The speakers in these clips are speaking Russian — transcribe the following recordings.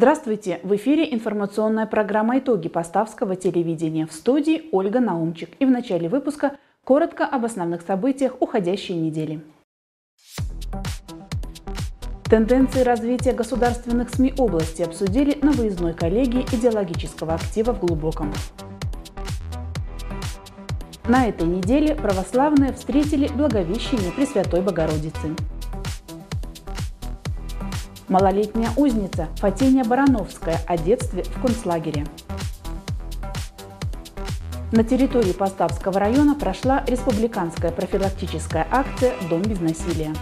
Здравствуйте! В эфире информационная программа «Итоги Поставского телевидения» в студии Ольга Наумчик. И в начале выпуска коротко об основных событиях уходящей недели. Тенденции развития государственных СМИ области обсудили на выездной коллегии идеологического актива в Глубоком. На этой неделе православные встретили Благовещение Пресвятой Богородицы. Малолетняя узница Фатиния Барановская о детстве в концлагере. На территории Поставского района прошла республиканская профилактическая акция «Дом без насилия».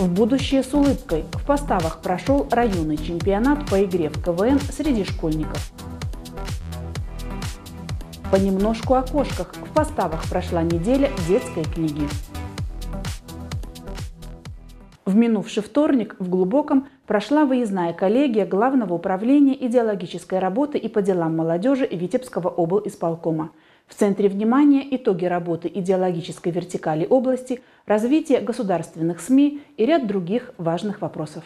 В будущее с улыбкой в Поставах прошел районный чемпионат по игре в КВН среди школьников. Понемножку о кошках в Поставах прошла неделя детской книги. В минувший вторник в Глубоком прошла выездная коллегия Главного управления идеологической работы и по делам молодежи Витебского обл. исполкома. В центре внимания итоги работы идеологической вертикали области, развитие государственных СМИ и ряд других важных вопросов.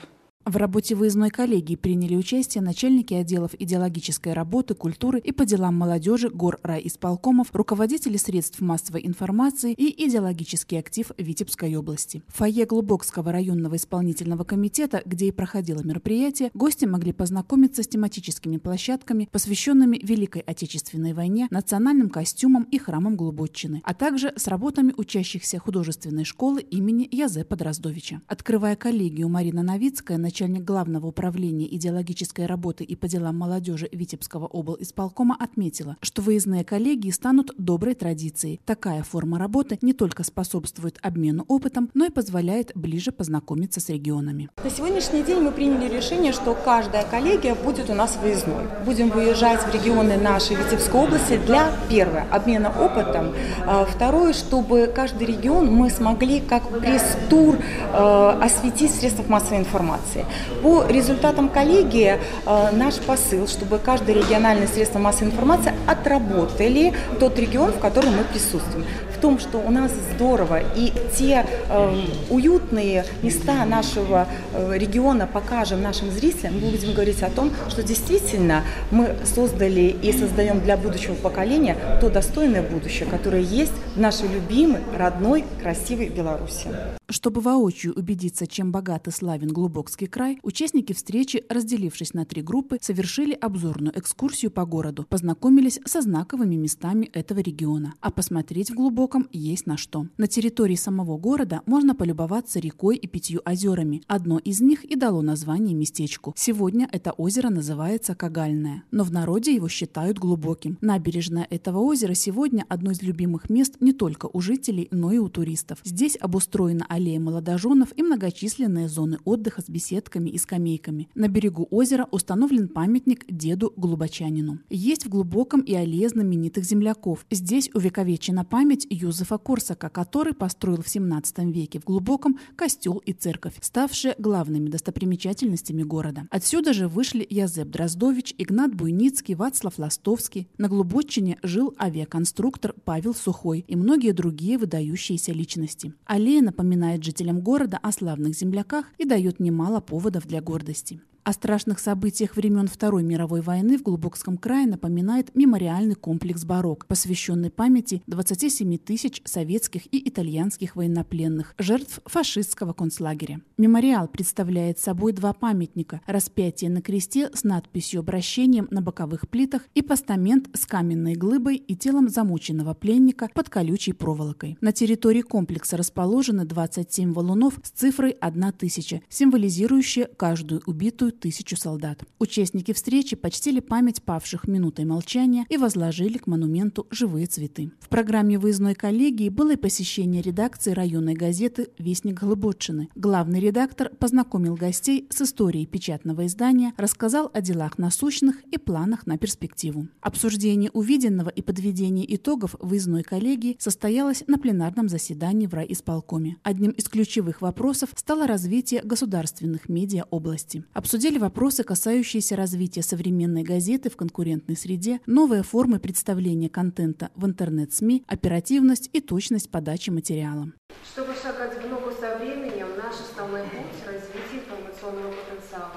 В работе выездной коллегии приняли участие начальники отделов идеологической работы, культуры и по делам молодежи гор райисполкомов, руководители средств массовой информации и идеологический актив Витебской области. В фойе Глубокского районного исполнительного комитета, где и проходило мероприятие, гости могли познакомиться с тематическими площадками, посвященными Великой Отечественной войне, национальным костюмам и храмам Глубочины, а также с работами учащихся художественной школы имени Язепа Дроздовича. Открывая коллегию, Марина Новицкая начальник Главного управления идеологической работы и по делам молодежи Витебского обл. исполкома отметила, что выездные коллегии станут доброй традицией. Такая форма работы не только способствует обмену опытом, но и позволяет ближе познакомиться с регионами. На сегодняшний день мы приняли решение, что каждая коллегия будет у нас выездной. Будем выезжать в регионы нашей Витебской области для, первое, обмена опытом, а, второе, чтобы каждый регион мы смогли как пресс-тур э, осветить в средствах массовой информации. По результатам коллегии э, наш посыл, чтобы каждое региональное средство массовой информации отработали тот регион, в котором мы присутствуем. В том, что у нас здорово, и те э, уютные места нашего э, региона покажем нашим зрителям, мы будем говорить о том, что действительно мы создали и создаем для будущего поколения то достойное будущее, которое есть в нашей любимой, родной, красивой Беларуси. Чтобы воочию убедиться, чем богат и славен Глубокский край, участники встречи, разделившись на три группы, совершили обзорную экскурсию по городу, познакомились со знаковыми местами этого региона. А посмотреть в Глубоком есть на что. На территории самого города можно полюбоваться рекой и пятью озерами. Одно из них и дало название местечку. Сегодня это озеро называется Кагальное, но в народе его считают глубоким. Набережная этого озера сегодня одно из любимых мест не только у жителей, но и у туристов. Здесь обустроена аллея молодоженов и многочисленные зоны отдыха с беседками и скамейками. На берегу озера установлен памятник деду Глубочанину. Есть в Глубоком и аллея знаменитых земляков. Здесь увековечена память Юзефа Корсака, который построил в 17 веке в Глубоком костел и церковь, ставшие главными достопримечательностями города. Отсюда же вышли Язеп Дроздович, Игнат Буйницкий, Вацлав Ластовский. На Глубочине жил авиаконструктор Павел Сухой и многие другие выдающиеся личности. Аллея напоминает напоминает жителям города о славных земляках и дает немало поводов для гордости. О страшных событиях времен Второй мировой войны в Глубокском крае напоминает мемориальный комплекс «Барок», посвященный памяти 27 тысяч советских и итальянских военнопленных, жертв фашистского концлагеря. Мемориал представляет собой два памятника – распятие на кресте с надписью обращением на боковых плитах и постамент с каменной глыбой и телом замученного пленника под колючей проволокой. На территории комплекса расположены 27 валунов с цифрой 1000, символизирующие каждую убитую тысячу солдат. Участники встречи почтили память павших минутой молчания и возложили к монументу живые цветы. В программе выездной коллегии было и посещение редакции районной газеты «Вестник Глубочины». Главный редактор познакомил гостей с историей печатного издания, рассказал о делах насущных и планах на перспективу. Обсуждение увиденного и подведение итогов выездной коллегии состоялось на пленарном заседании в райисполкоме. Одним из ключевых вопросов стало развитие государственных медиа области. Обсудили обсудили вопросы, касающиеся развития современной газеты в конкурентной среде, новые формы представления контента в интернет-СМИ, оперативность и точность подачи материала. Чтобы шагать в ногу со временем, наш основной путь – развитие информационного потенциала.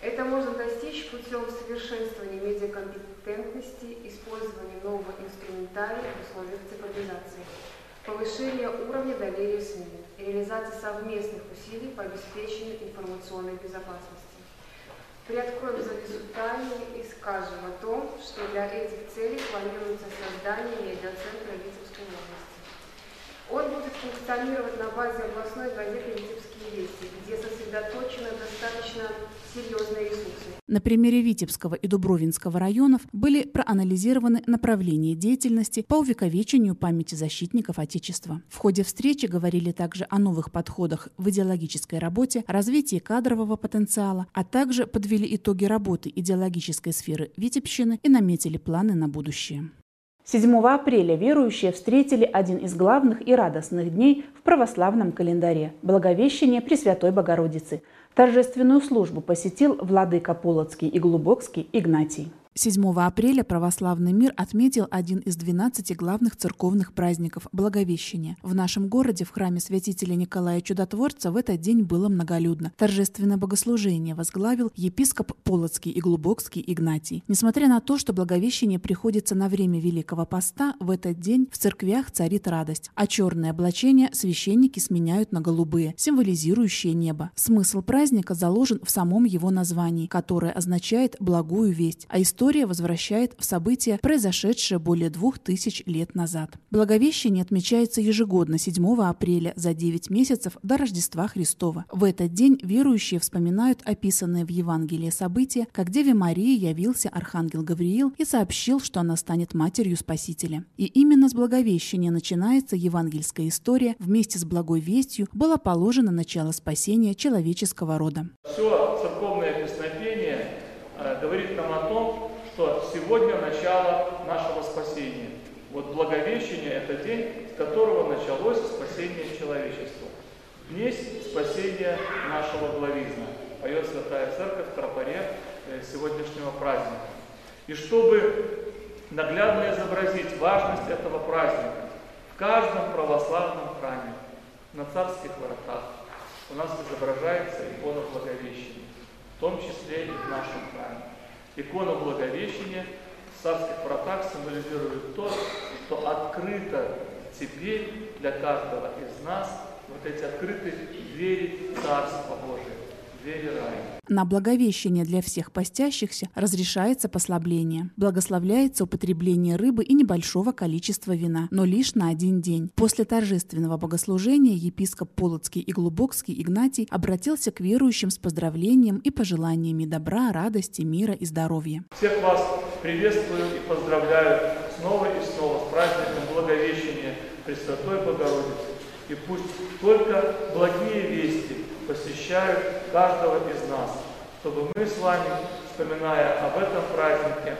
Это можно достичь путем совершенствования медиакомпетентности, использования нового инструментария в условиях цифровизации, повышения уровня доверия СМИ, реализации совместных усилий по обеспечению информационной безопасности. Приоткроем завесу тайны и скажем о том, что для этих целей планируется создание медиацентра Витебской области. Он будет функционировать на базе областной газеты «Витебские вести», где сосредоточены достаточно серьезные ресурсы. На примере Витебского и Дубровинского районов были проанализированы направления деятельности по увековечению памяти защитников Отечества. В ходе встречи говорили также о новых подходах в идеологической работе, развитии кадрового потенциала, а также подвели итоги работы идеологической сферы Витебщины и наметили планы на будущее. 7 апреля верующие встретили один из главных и радостных дней в православном календаре – Благовещение Пресвятой Богородицы. Торжественную службу посетил владыка Полоцкий и Глубокский Игнатий. 7 апреля православный мир отметил один из 12 главных церковных праздников – Благовещения. В нашем городе в храме святителя Николая Чудотворца в этот день было многолюдно. Торжественное богослужение возглавил епископ Полоцкий и Глубокский Игнатий. Несмотря на то, что Благовещение приходится на время Великого Поста, в этот день в церквях царит радость, а черные облачения священники сменяют на голубые, символизирующие небо. Смысл праздника заложен в самом его названии, которое означает «благую весть», а история история возвращает в события, произошедшие более двух тысяч лет назад. Благовещение отмечается ежегодно 7 апреля за 9 месяцев до Рождества Христова. В этот день верующие вспоминают описанные в Евангелии события, как Деве Марии явился Архангел Гавриил и сообщил, что она станет матерью Спасителя. И именно с Благовещения начинается евангельская история. Вместе с благой вестью было положено начало спасения человеческого рода. Все церковное песнопение э, говорит нам о том, что сегодня начало нашего спасения. Вот Благовещение – это день, с которого началось спасение человечества. Днесь спасения нашего главизна, поет Святая Церковь в тропаре э, сегодняшнего праздника. И чтобы наглядно изобразить важность этого праздника, в каждом православном храме, на царских воротах, у нас изображается икона Благовещения, в том числе и в нашем храме. Икона Благовещения в царских вратах символизирует то, что открыто теперь для каждого из нас вот эти открытые двери Царства Божия, двери рая. На благовещение для всех постящихся разрешается послабление. Благословляется употребление рыбы и небольшого количества вина, но лишь на один день. После торжественного богослужения епископ Полоцкий и Глубокский Игнатий обратился к верующим с поздравлением и пожеланиями добра, радости, мира и здоровья. Всех вас приветствую и поздравляю снова и снова с праздником Благовещения Пресвятой Богородицы. И пусть только благие вести посещают каждого из нас, чтобы мы с вами, вспоминая об этом празднике,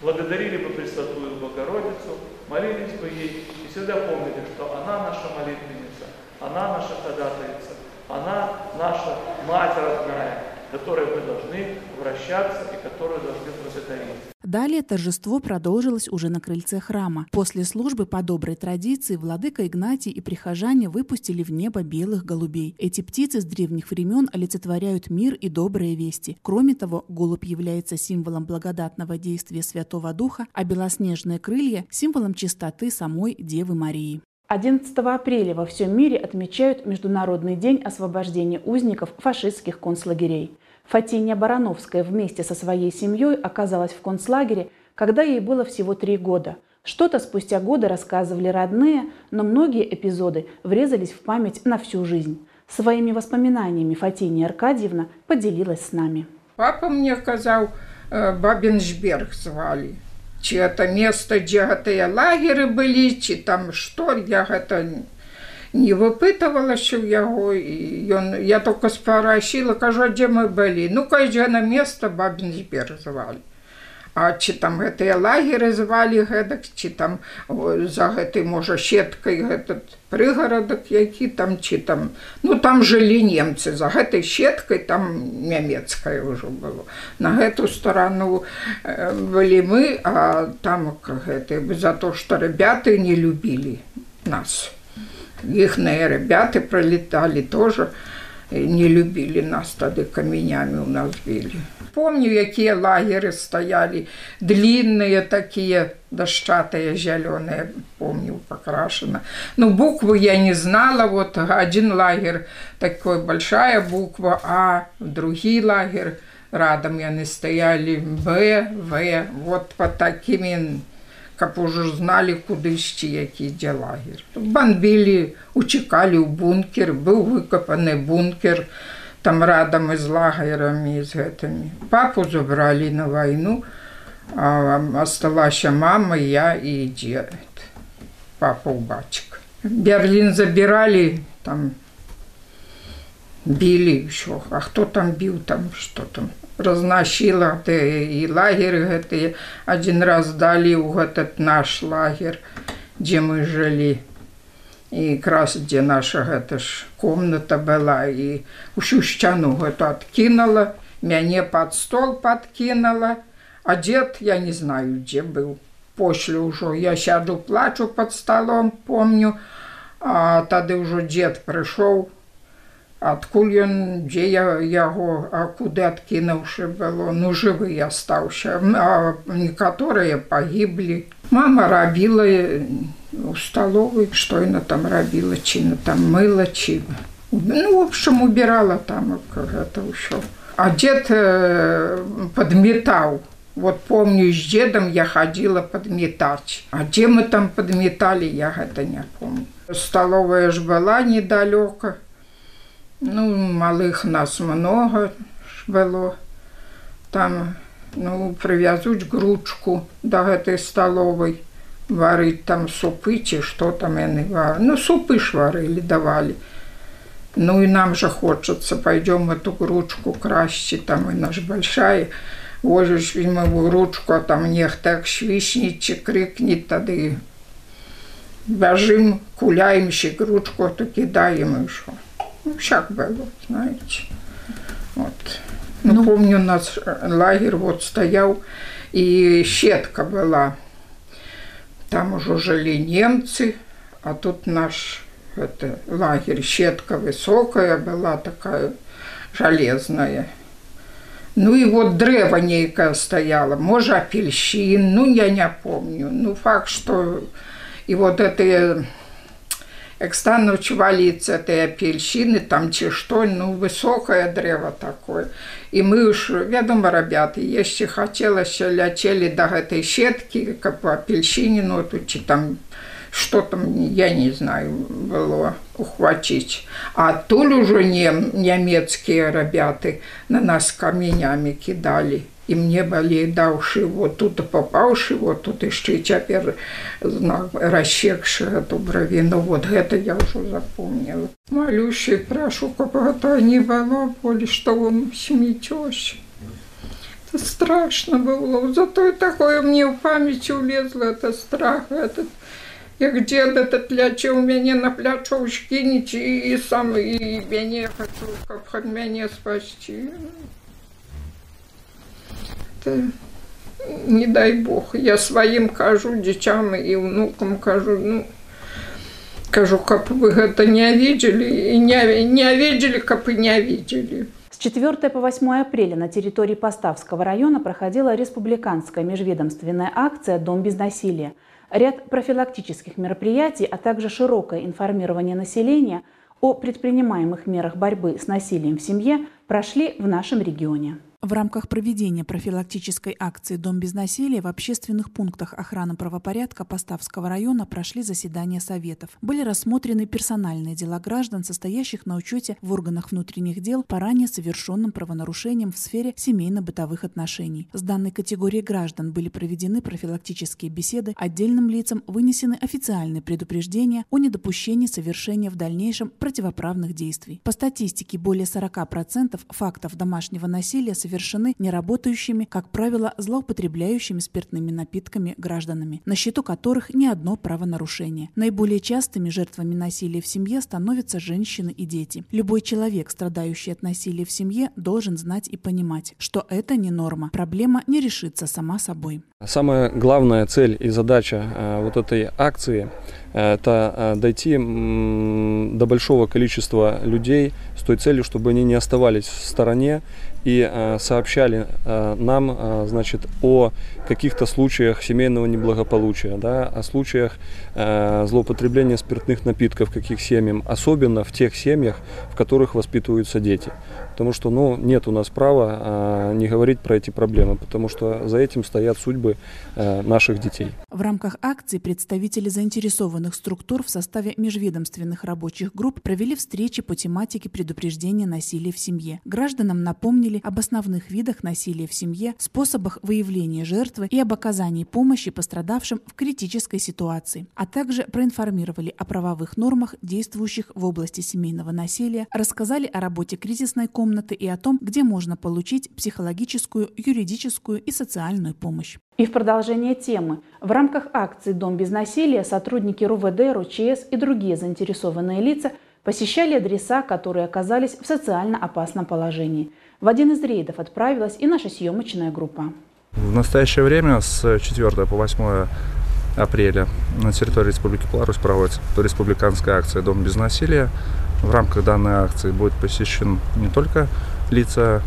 благодарили бы Пресвятую Богородицу, молились бы ей и всегда помнили, что она наша молитвенница, она наша ходатайца, она наша Мать родная, которой мы должны вращаться и которую должны благодарить. Далее торжество продолжилось уже на крыльце храма. После службы по доброй традиции владыка Игнатий и прихожане выпустили в небо белых голубей. Эти птицы с древних времен олицетворяют мир и добрые вести. Кроме того, голубь является символом благодатного действия Святого Духа, а белоснежные крылья – символом чистоты самой Девы Марии. 11 апреля во всем мире отмечают Международный день освобождения узников фашистских концлагерей. Фатиния Барановская вместе со своей семьей оказалась в концлагере, когда ей было всего три года. Что-то спустя годы рассказывали родные, но многие эпизоды врезались в память на всю жизнь. Своими воспоминаниями Фатиния Аркадьевна поделилась с нами. Папа мне сказал, э, Бабинжберг звали. Чи это место, где лагеры были, чи там что, я это не выпытывалася ў яго і ён я только спарашила кажу дзе мы былі ну кажа на место бабінбер звалі а чи там гэтыя лагеры звалі гэтак ці там за гэтай можа сеткай этот прыгарадак які там ці там ну там жылі немцы за гэтай сеткай там нямецкая ўжо было на гэту сторону э, былі мы а там гэты за то что ребята не любілі нас Ихные ребята пролетали тоже. Не любили нас тогда, каменями у нас били. Помню, какие лагеры стояли, длинные такие, дощатые, зеленые, помню, покрашено. Ну, буквы я не знала, вот один лагерь, такой большая буква А, другий лагерь, радом они стояли, Б, В, вот по таким. каб ужо зналі кудысьці які ідзе лагер бомбілі уцікалі ў бункер быў выкапаны бункер там радам і з лагерамі з гэтымі папу забралі на вайну а асталася мама я і дзе папа бацька берлін забіралі там білі ўсё а хто там біў там что там? Разносила и лагеры гэтые один раз дали в этот наш лагерь где мы и как раз где наша гэта ж комната была и усю сцяну гэту откинула мяне под стол подкинула а дед я не знаю где был после ўжо я сяду плачу под столом помню а тады ўжо дед прыйшоў адкуль ён дзе я яго а куды адкінуўшы было ну жывы астаўся а некаторыя пагіблі мама рабіла у сталовой што яна там рабіла ці там мыла ці ну в общем убирала там гэта ўсё а дед подметаў Вот помню, с дедом я ходила подметать. А где мы там подметали, я это не помню. Столовая ж была недалеко. Ну, малих нас много було. Там ну, прив'язуть гручку до гати столової, варить там супи чи що там я не варю. Ну, супи ж варили, давали. Ну і нам же хочеться, пойдемо эту гручку краще, там вона ж большая. Ложиш візьми в гручку, а там нехто так швічні чи крикніть тоді. Бажим, куляємо ще гручку, то кидаємо і що. Ну, всяк было, знаете. Вот. Ну, ну, помню, у нас лагерь вот стоял, и щетка была. Там уже жили немцы, а тут наш это, лагерь, щетка высокая была такая, железная. Ну и вот древо некое стояло, может, апельсин, ну я не помню. Ну факт, что и вот это як стануць валіцца тыя апельсіны там ці што ну высокае дрэва такое. І мы ж вядома рабяты яшчэ хацелася ляцелі да гэтай сеткі каб апельсініну тут ці там что там я не знаю было ухваціць а туль ужо не нямецкія рабяты на нас каменямі кідалі і мне былі даўшы вот тут папаўшы вот тут яшчэ цяпер рассекшая добравіну вот гэта я ўжо запомніла малюще прашу каб гэта не было больш што вам смецёсь страшно было. Зато такое мне ў памяці улезла это страх этот. Як дед этот лячыў мяне на плячоў скінець і, і сам і мяне хачу каб мяне спасці не дай бог. Я своим кажу, дітям и внукам кажу, ну, кажу, как вы это не видели, и не, не видели, как и не видели. С 4 по 8 апреля на территории Поставского района проходила республиканская межведомственная акция «Дом без насилия». Ряд профилактических мероприятий, а также широкое информирование населения о предпринимаемых мерах борьбы с насилием в семье прошли в нашем регионе. В рамках проведения профилактической акции «Дом без насилия» в общественных пунктах охраны правопорядка Поставского района прошли заседания советов. Были рассмотрены персональные дела граждан, состоящих на учете в органах внутренних дел по ранее совершенным правонарушениям в сфере семейно-бытовых отношений. С данной категорией граждан были проведены профилактические беседы, отдельным лицам вынесены официальные предупреждения о недопущении совершения в дальнейшем противоправных действий. По статистике, более 40% фактов домашнего насилия совершены неработающими, как правило, злоупотребляющими спиртными напитками гражданами, на счету которых не одно правонарушение. Наиболее частыми жертвами насилия в семье становятся женщины и дети. Любой человек, страдающий от насилия в семье, должен знать и понимать, что это не норма. Проблема не решится сама собой. Самая главная цель и задача э, вот этой акции это дойти до большого количества людей с той целью, чтобы они не оставались в стороне и э, сообщали э, нам, э, значит, о каких-то случаях семейного неблагополучия, да, о случаях э, злоупотребления спиртных напитков, каких семьям, особенно в тех семьях, в которых воспитываются дети. Потому что, ну, нет у нас права э, не говорить про эти проблемы, потому что за этим стоят судьбы э, наших детей. В рамках акции представители заинтересованных структур в составе межведомственных рабочих групп провели встречи по тематике предупреждения насилия в семье. Гражданам напомнили об основных видах насилия в семье, способах выявления жертвы и об оказании помощи пострадавшим в критической ситуации, а также проинформировали о правовых нормах, действующих в области семейного насилия, рассказали о работе кризисной комнаты и о том, где можно получить психологическую, юридическую и социальную помощь. И в продолжение темы. В рамках акции «Дом без насилия» сотрудники РУВД, РУЧС и другие заинтересованные лица посещали адреса, которые оказались в социально опасном положении. В один из рейдов отправилась и наша съемочная группа. В настоящее время с 4 по 8 апреля на территории Республики Беларусь проводится республиканская акция «Дом без насилия». В рамках данной акции будет посещен не только лица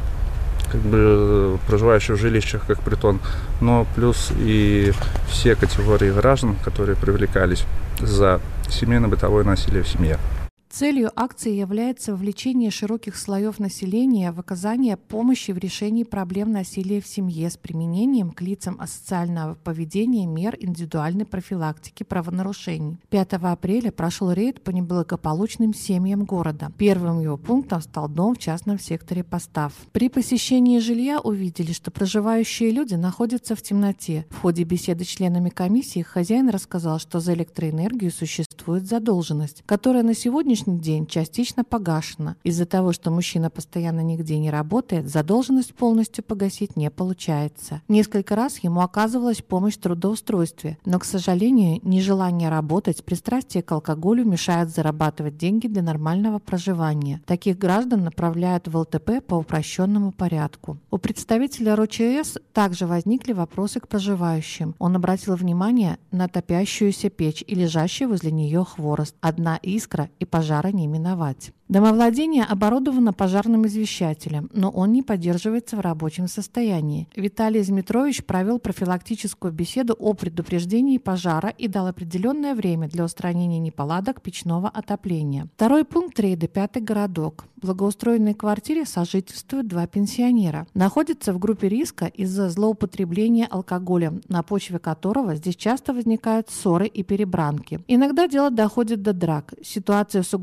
как бы проживающие в жилищах как притон, но плюс и все категории граждан, которые привлекались за семейно-бытовое насилие в семье. Целью акции является вовлечение широких слоев населения в оказание помощи в решении проблем насилия в семье с применением к лицам асоциального поведения мер индивидуальной профилактики правонарушений. 5 апреля прошел рейд по неблагополучным семьям города. Первым его пунктом стал дом в частном секторе Постав. При посещении жилья увидели, что проживающие люди находятся в темноте. В ходе беседы с членами комиссии хозяин рассказал, что за электроэнергию существует задолженность, которая на сегодняшний сегодняшний день частично погашена. Из-за того, что мужчина постоянно нигде не работает, задолженность полностью погасить не получается. Несколько раз ему оказывалась помощь в трудоустройстве, но, к сожалению, нежелание работать, пристрастие к алкоголю мешают зарабатывать деньги для нормального проживания. Таких граждан направляют в ЛТП по упрощенному порядку. У представителя РОЧС также возникли вопросы к проживающим. Он обратил внимание на топящуюся печь и лежащий возле нее хворост. Одна искра и пожар пожара не миновать. Домовладение оборудовано пожарным извещателем, но он не поддерживается в рабочем состоянии. Виталий Змитрович провел профилактическую беседу о предупреждении пожара и дал определенное время для устранения неполадок печного отопления. Второй пункт рейда – пятый городок. В благоустроенной квартире сожительствуют два пенсионера. Находятся в группе риска из-за злоупотребления алкоголем, на почве которого здесь часто возникают ссоры и перебранки. Иногда дело доходит до драк. Ситуация усугубляется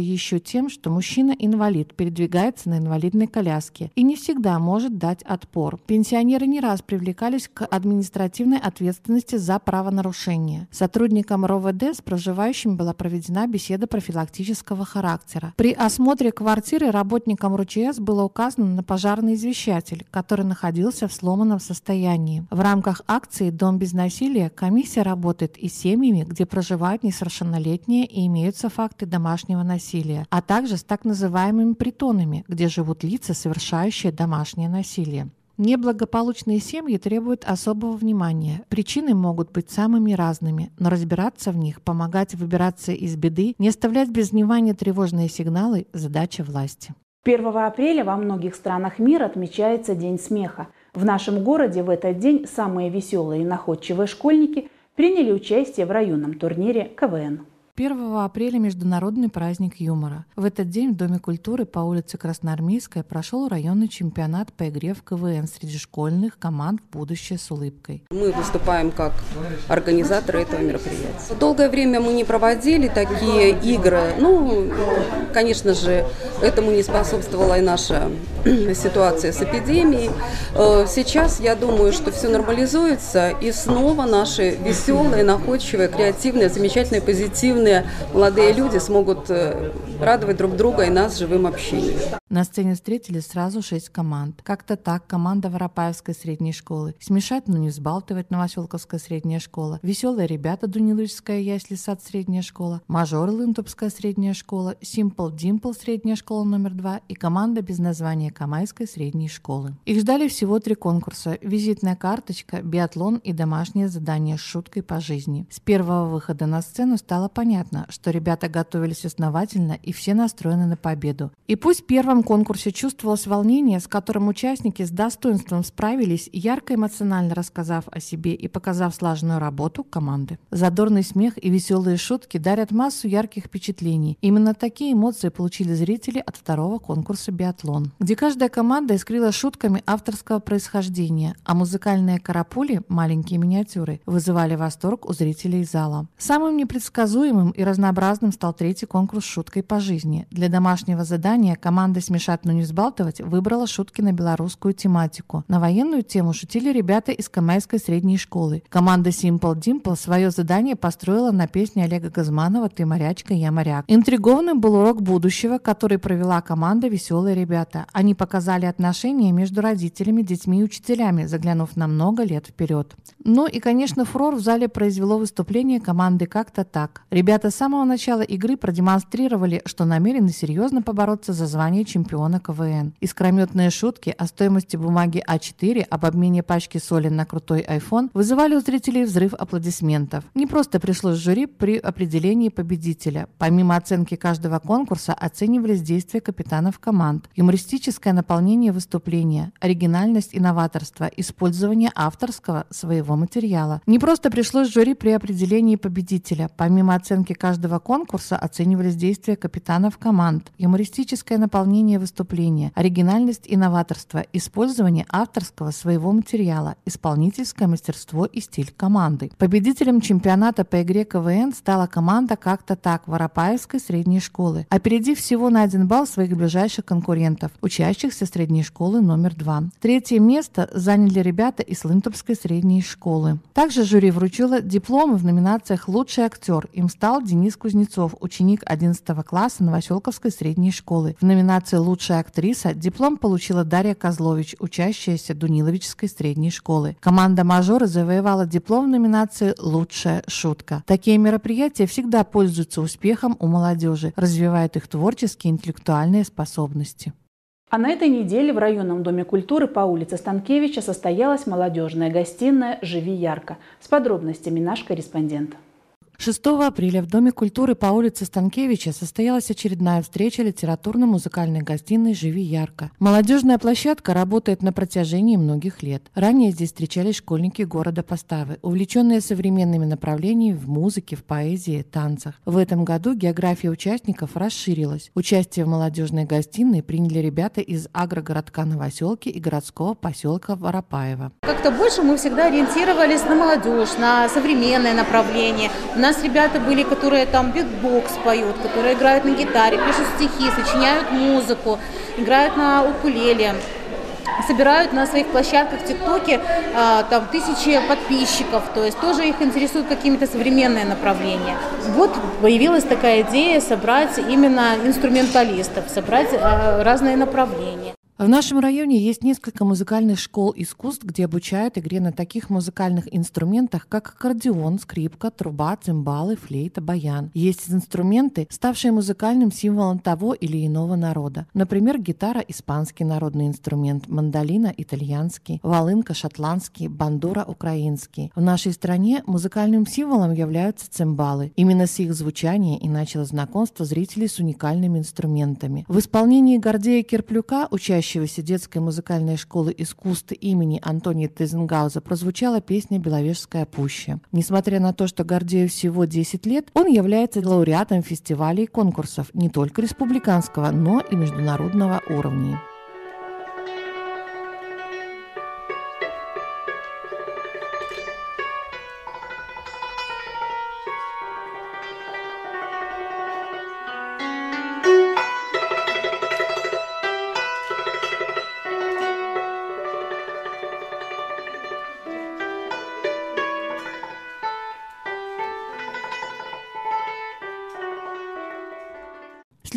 еще тем, что мужчина-инвалид передвигается на инвалидной коляске и не всегда может дать отпор. Пенсионеры не раз привлекались к административной ответственности за правонарушение. Сотрудникам РОВД с проживающими была проведена беседа профилактического характера. При осмотре квартиры работникам РУЧС было указано на пожарный извещатель, который находился в сломанном состоянии. В рамках акции «Дом без насилия» комиссия работает и с семьями, где проживают несовершеннолетние и имеются факты домашнего насилия, а также с так называемыми притонами, где живут лица, совершающие домашнее насилие. Неблагополучные семьи требуют особого внимания. Причины могут быть самыми разными, но разбираться в них, помогать выбираться из беды, не оставлять без внимания тревожные сигналы – задача власти. 1 апреля во многих странах мира отмечается День смеха. В нашем городе в этот день самые веселые и находчивые школьники приняли участие в районном турнире КВН. 1 апреля – Международный праздник юмора. В этот день в Доме культуры по улице Красноармейская прошел районный чемпионат по игре в КВН среди школьных команд будущее с улыбкой. Мы выступаем как организаторы этого мероприятия. Долгое время мы не проводили такие игры. Ну, конечно же, этому не способствовала и наша ситуация с эпидемией. Э, сейчас я думаю, что все нормализуется, и снова наши веселые, находчивые, креативные, замечательные, позитивные юные молодые люди смогут э, радовать друг друга и нас живым общением. На сцене встретили сразу шесть команд. Как-то так команда Воропаевской средней школы, смешать, но не взбалтывать Новоселковская средняя школа, веселые ребята Дуниловичская ясли сад средняя школа, мажор Лынтупская средняя школа, Simple Dimple средняя школа номер два и команда без названия Камайской средней школы. Их ждали всего три конкурса – визитная карточка, биатлон и домашнее задание с шуткой по жизни. С первого выхода на сцену стало понятно, что ребята готовились основательно и все настроены на победу. И пусть в первом конкурсе чувствовалось волнение, с которым участники с достоинством справились, ярко эмоционально рассказав о себе и показав слаженную работу команды. Задорный смех и веселые шутки дарят массу ярких впечатлений. Именно такие эмоции получили зрители от второго конкурса «Биатлон», где каждая команда искрила шутками авторского происхождения, а музыкальные карапули, маленькие миниатюры, вызывали восторг у зрителей зала. Самым непредсказуемым и разнообразным стал третий конкурс шуткой по жизни. Для домашнего задания команда «Смешать, но не сбалтывать» выбрала шутки на белорусскую тематику. На военную тему шутили ребята из Камайской средней школы. Команда Simple Dimple свое задание построила на песне Олега Газманова «Ты морячка, я моряк». Интригованным был урок будущего, который провела команда «Веселые ребята». Они показали отношения между родителями, детьми и учителями, заглянув на много лет вперед. Ну и, конечно, фурор в зале произвело выступление команды «Как-то так». Ребята с самого начала игры продемонстрировали, что намерены серьезно побороться за звание чемпиона КВН. Искрометные шутки о стоимости бумаги А4, об обмене пачки соли на крутой iPhone вызывали у зрителей взрыв аплодисментов. Не просто пришлось жюри при определении победителя. Помимо оценки каждого конкурса оценивались действия капитанов команд, юмористическое наполнение выступления, оригинальность и новаторство, использование авторского своего материала. Не просто пришлось жюри при определении победителя. Помимо оценки каждого конкурса оценивались действия капитанов команд, юмористическое наполнение выступления, оригинальность и новаторство, использование авторского своего материала, исполнительское мастерство и стиль команды. Победителем чемпионата по игре КВН стала команда «Как-то так» Воропаевской средней школы, опередив всего на один балл своих ближайших конкурентов, учащихся средней школы номер два. Третье место заняли ребята из Лынтопской средней школы. Также жюри вручило дипломы в номинациях «Лучший актер». Им стал Денис Кузнецов, ученик 11 класса Новоселковской средней школы. В номинации «Лучшая актриса» диплом получила Дарья Козлович, учащаяся Дуниловичской средней школы. Команда «Мажоры» завоевала диплом в номинации «Лучшая шутка». Такие мероприятия всегда пользуются успехом у молодежи, развивают их творческие и интеллектуальные способности. А на этой неделе в районном доме культуры по улице Станкевича состоялась молодежная гостиная «Живи ярко». С подробностями наш корреспондент. 6 апреля в Доме культуры по улице Станкевича состоялась очередная встреча литературно-музыкальной гостиной «Живи ярко». Молодежная площадка работает на протяжении многих лет. Ранее здесь встречались школьники города Поставы, увлеченные современными направлениями в музыке, в поэзии, танцах. В этом году география участников расширилась. Участие в молодежной гостиной приняли ребята из агрогородка Новоселки и городского поселка Воропаева. Как-то больше мы всегда ориентировались на молодежь, на современное направление, у нас ребята были, которые там битбокс поют, которые играют на гитаре, пишут стихи, сочиняют музыку, играют на укулеле собирают на своих площадках в ТикТоке а, там тысячи подписчиков, то есть тоже их интересуют какие-то современные направления. Вот появилась такая идея собрать именно инструменталистов, собрать а, разные направления. В нашем районе есть несколько музыкальных школ искусств, где обучают игре на таких музыкальных инструментах, как аккордеон, скрипка, труба, цимбалы, флейта, баян. Есть инструменты, ставшие музыкальным символом того или иного народа. Например, гитара – испанский народный инструмент, мандолина – итальянский, волынка – шотландский, бандура – украинский. В нашей стране музыкальным символом являются цимбалы. Именно с их звучания и начало знакомство зрителей с уникальными инструментами. В исполнении Гордея Кирплюка, учащийся учащегося детской музыкальной школы искусств имени Антония Тезенгауза прозвучала песня «Беловежская пуща». Несмотря на то, что Гордею всего 10 лет, он является лауреатом фестивалей и конкурсов не только республиканского, но и международного уровня.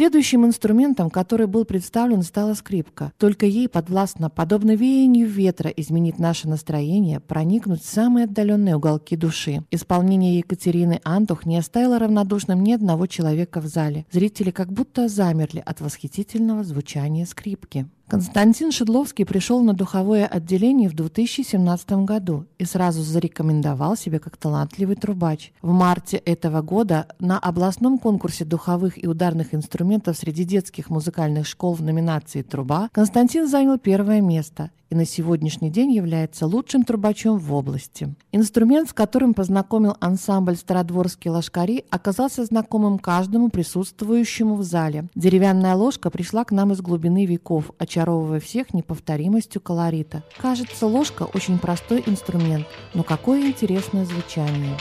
Следующим инструментом, который был представлен, стала скрипка. Только ей подвластно, подобно веянию ветра, изменить наше настроение, проникнуть в самые отдаленные уголки души. Исполнение Екатерины Антух не оставило равнодушным ни одного человека в зале. Зрители как будто замерли от восхитительного звучания скрипки. Константин Шедловский пришел на духовое отделение в 2017 году и сразу зарекомендовал себя как талантливый трубач. В марте этого года на областном конкурсе духовых и ударных инструментов среди детских музыкальных школ в номинации «Труба» Константин занял первое место и на сегодняшний день является лучшим трубачом в области. Инструмент, с которым познакомил ансамбль «Стародворские ложкари», оказался знакомым каждому присутствующему в зале. Деревянная ложка пришла к нам из глубины веков, очаровывая всех неповторимостью колорита. Кажется, ложка очень простой инструмент, но какое интересное звучание.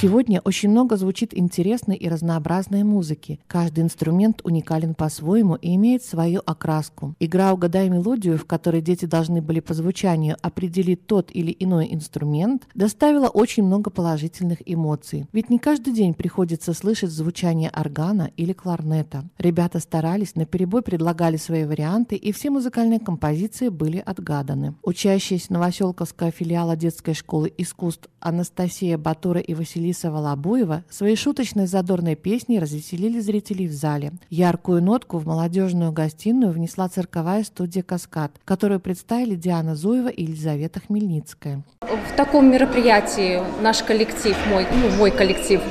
Сегодня очень много звучит интересной и разнообразной музыки. Каждый инструмент уникален по-своему и имеет свою окраску. Игра «Угадай мелодию», в которой дети должны были по звучанию определить тот или иной инструмент, доставила очень много положительных эмоций. Ведь не каждый день приходится слышать звучание органа или кларнета. Ребята старались, на перебой предлагали свои варианты, и все музыкальные композиции были отгаданы. Учащиеся Новоселковского филиала детской школы искусств Анастасия Батура и Василий Алиса Волобуева своей шуточной задорной песней развеселили зрителей в зале. Яркую нотку в молодежную гостиную внесла цирковая студия «Каскад», которую представили Диана Зуева и Елизавета Хмельницкая. В таком мероприятии наш коллектив, мой, ну, мой коллектив,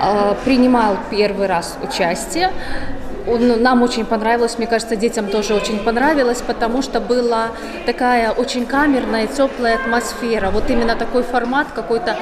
а, принимал первый раз участие. Он, нам очень понравилось, мне кажется, детям тоже очень понравилось, потому что была такая очень камерная, теплая атмосфера. Вот именно такой формат какой-то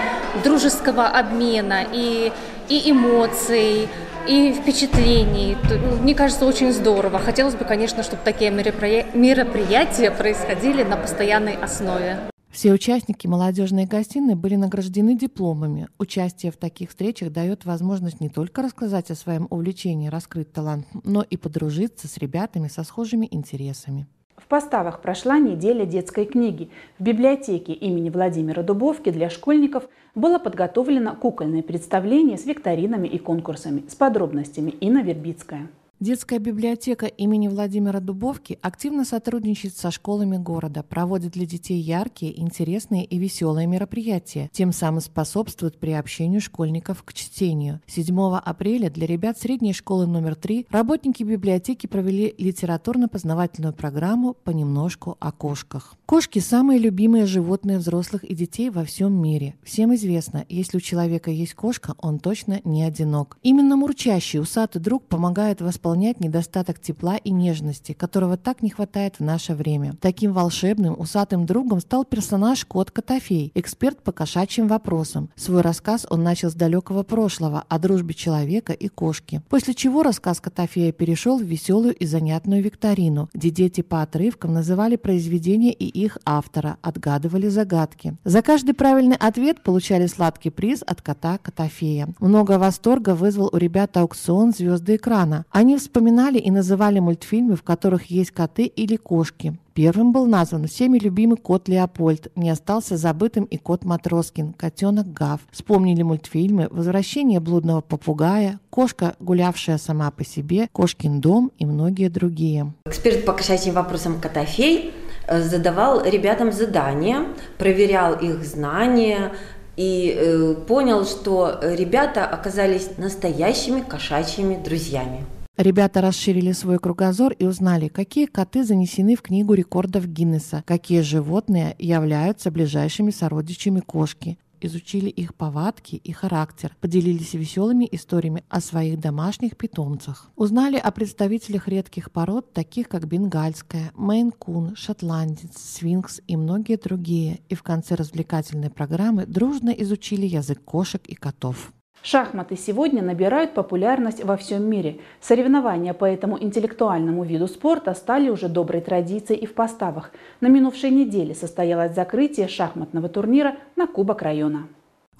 дружеского обмена и, и эмоций, и впечатлений. Ну, мне кажется, очень здорово. Хотелось бы, конечно, чтобы такие мероприятия происходили на постоянной основе. Все участники молодежной гостиной были награждены дипломами. Участие в таких встречах дает возможность не только рассказать о своем увлечении, раскрыть талант, но и подружиться с ребятами со схожими интересами. В Поставах прошла неделя детской книги. В библиотеке имени Владимира Дубовки для школьников было подготовлено кукольное представление с викторинами и конкурсами. С подробностями Инна Вербицкая. Детская библиотека имени Владимира Дубовки активно сотрудничает со школами города, проводит для детей яркие, интересные и веселые мероприятия, тем самым способствует приобщению школьников к чтению. 7 апреля для ребят средней школы номер 3 работники библиотеки провели литературно-познавательную программу «Понемножку о кошках». Кошки – самые любимые животные взрослых и детей во всем мире. Всем известно, если у человека есть кошка, он точно не одинок. Именно мурчащий усатый друг помогает восполнять восполнять недостаток тепла и нежности, которого так не хватает в наше время. Таким волшебным, усатым другом стал персонаж Кот Котофей, эксперт по кошачьим вопросам. Свой рассказ он начал с далекого прошлого, о дружбе человека и кошки. После чего рассказ Котофея перешел в веселую и занятную викторину, где дети по отрывкам называли произведения и их автора, отгадывали загадки. За каждый правильный ответ получали сладкий приз от кота Котофея. Много восторга вызвал у ребят аукцион «Звезды экрана». Они вспоминали и называли мультфильмы, в которых есть коты или кошки. Первым был назван всеми любимый кот Леопольд. Не остался забытым и кот Матроскин, котенок Гав. Вспомнили мультфильмы «Возвращение блудного попугая», «Кошка, гулявшая сама по себе», «Кошкин дом» и многие другие. Эксперт по кошачьим вопросам Котофей э, задавал ребятам задания, проверял их знания, и э, понял, что ребята оказались настоящими кошачьими друзьями. Ребята расширили свой кругозор и узнали, какие коты занесены в книгу рекордов Гиннесса, какие животные являются ближайшими сородичами кошки. Изучили их повадки и характер, поделились веселыми историями о своих домашних питомцах. Узнали о представителях редких пород, таких как бенгальская, мейн-кун, шотландец, сфинкс и многие другие. И в конце развлекательной программы дружно изучили язык кошек и котов. Шахматы сегодня набирают популярность во всем мире. Соревнования по этому интеллектуальному виду спорта стали уже доброй традицией и в Поставах. На минувшей неделе состоялось закрытие шахматного турнира на Кубок района.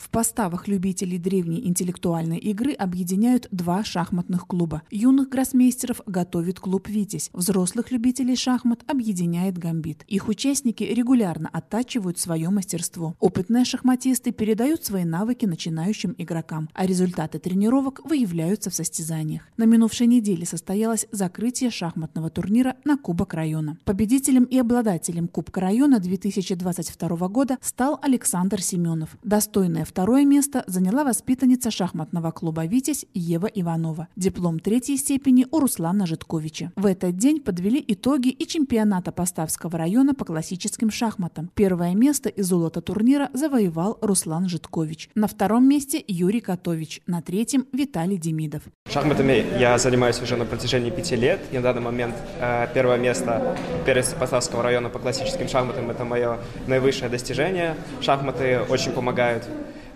В Поставах любителей древней интеллектуальной игры объединяют два шахматных клуба. Юных гроссмейстеров готовит клуб «Витязь». Взрослых любителей шахмат объединяет «Гамбит». Их участники регулярно оттачивают свое мастерство. Опытные шахматисты передают свои навыки начинающим игрокам, а результаты тренировок выявляются в состязаниях. На минувшей неделе состоялось закрытие шахматного турнира на Кубок района. Победителем и обладателем Кубка района 2022 года стал Александр Семенов. Достойная Второе место заняла воспитанница шахматного клуба «Витязь» Ева Иванова. Диплом третьей степени у Руслана Житковича. В этот день подвели итоги и чемпионата Поставского района по классическим шахматам. Первое место и золото турнира завоевал Руслан Житкович. На втором месте Юрий Котович. На третьем Виталий Демидов. Шахматами я занимаюсь уже на протяжении пяти лет. И на данный момент э, первое место первенства Поставского района по классическим шахматам – это мое наивысшее достижение. Шахматы очень помогают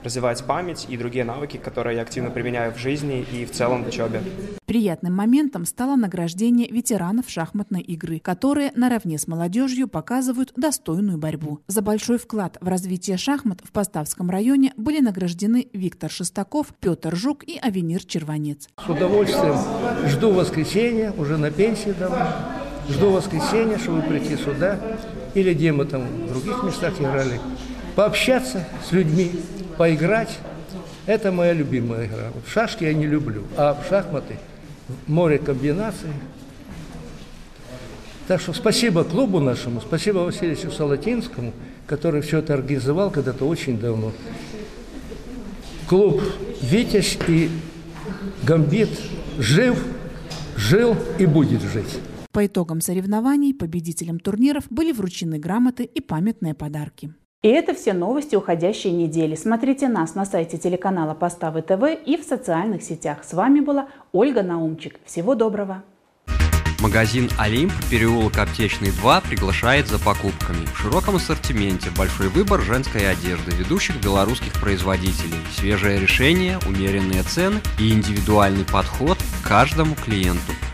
развивать память и другие навыки, которые я активно применяю в жизни и в целом в учебе. Приятным моментом стало награждение ветеранов шахматной игры, которые наравне с молодежью показывают достойную борьбу. За большой вклад в развитие шахмат в Поставском районе были награждены Виктор Шестаков, Петр Жук и Авенир Червонец. С удовольствием жду воскресенья, уже на пенсии давно. Жду воскресенья, чтобы прийти сюда, или где мы там в других местах играли, пообщаться с людьми, поиграть. Это моя любимая игра. Вот шашки я не люблю, а в шахматы море комбинаций. Так что спасибо клубу нашему, спасибо Василию Салатинскому, который все это организовал когда-то очень давно. Клуб «Витязь» и «Гамбит» жив, жил и будет жить. По итогам соревнований победителям турниров были вручены грамоты и памятные подарки. И это все новости уходящей недели. Смотрите нас на сайте телеканала Поставы ТВ и в социальных сетях. С вами была Ольга Наумчик. Всего доброго! Магазин «Олимп», переулок Аптечный 2 приглашает за покупками. В широком ассортименте большой выбор женской одежды ведущих белорусских производителей, свежее решение, умеренные цены и индивидуальный подход к каждому клиенту –